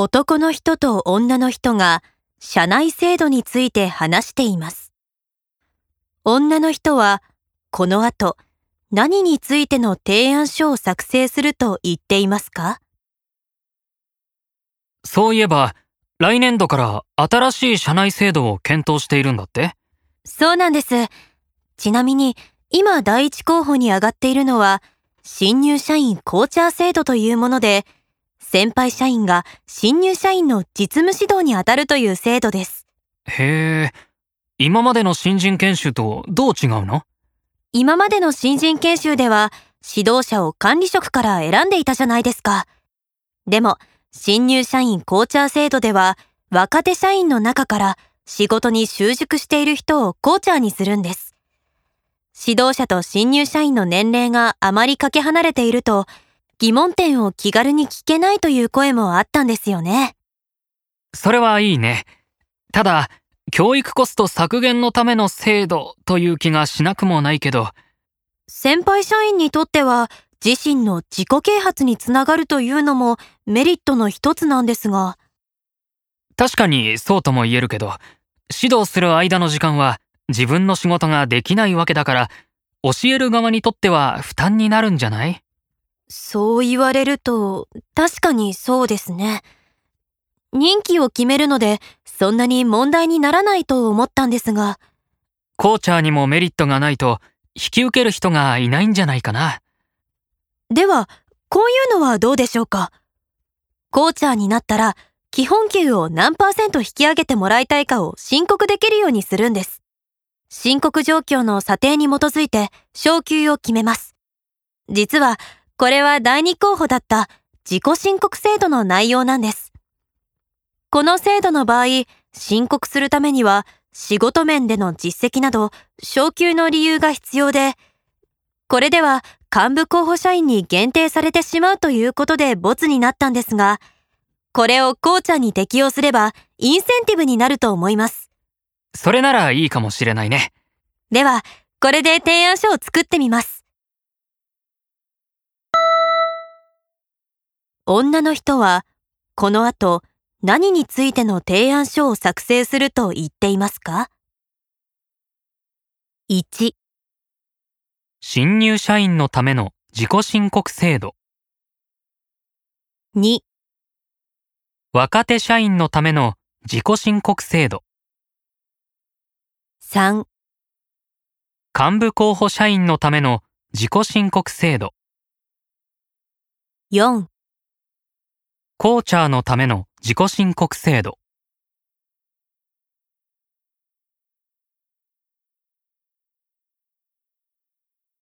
男の人と女の人が社内制度について話しています。女の人はこの後何についての提案書を作成すると言っていますか？そういえば、来年度から新しい社内制度を検討しているんだって？そうなんです。ちなみに今第一候補に上がっているのは新入社員コーチャー制度というもので先輩社員が新入社員の実務指導に当たるという制度です。へえ、今までの新人研修とどう違うの？今までの新人研修では指導者を管理職から選んでいたじゃないですか。でも新入社員コーチャー制度では若手社員の中から仕事に習熟している人をコーチャーにするんです。指導者と新入社員の年齢があまりかけ離れていると疑問点を気軽に聞けないという声もあったんですよね。それはいいね。ただ、教育コスト削減のための制度という気がしなくもないけど、先輩社員にとっては自身の自己啓発につながるというのもメリットの一つなんですが、確かにそうとも言えるけど、指導する間の時間は自分の仕事ができないわけだから、教える側にとっては負担になるんじゃない？そう言われると確かにそうですね。任期を決めるのでそんなに問題にならないと思ったんですが、コーチャーにもメリットがないと、引き受ける人がいないんじゃないかな。では、こういうのはどうでしょうか？コーチャーになったら、基本給を何パーセント引き上げてもらいたいかを申告できるようにするんです。申告状況の査定に基づいて昇給を決めます。実は、これは第二候補だった自己申告制度の内容なんです。この制度の場合、申告するためには仕事面での実績など昇給の理由が必要で、これでは幹部候補社員に限定されてしまうということでボツになったんですが、これをコーチャーに適用すればインセンティブになると思います。それならいいかもしれないね。では、これで提案書を作ってみます。女の人は、この後、何についての提案書を作成すると言っていますか ?1、新入社員のための自己申告制度。2、若手社員のための自己申告制度。3、幹部候補社員のための自己申告制度。4コーチャーのための自己申告制度。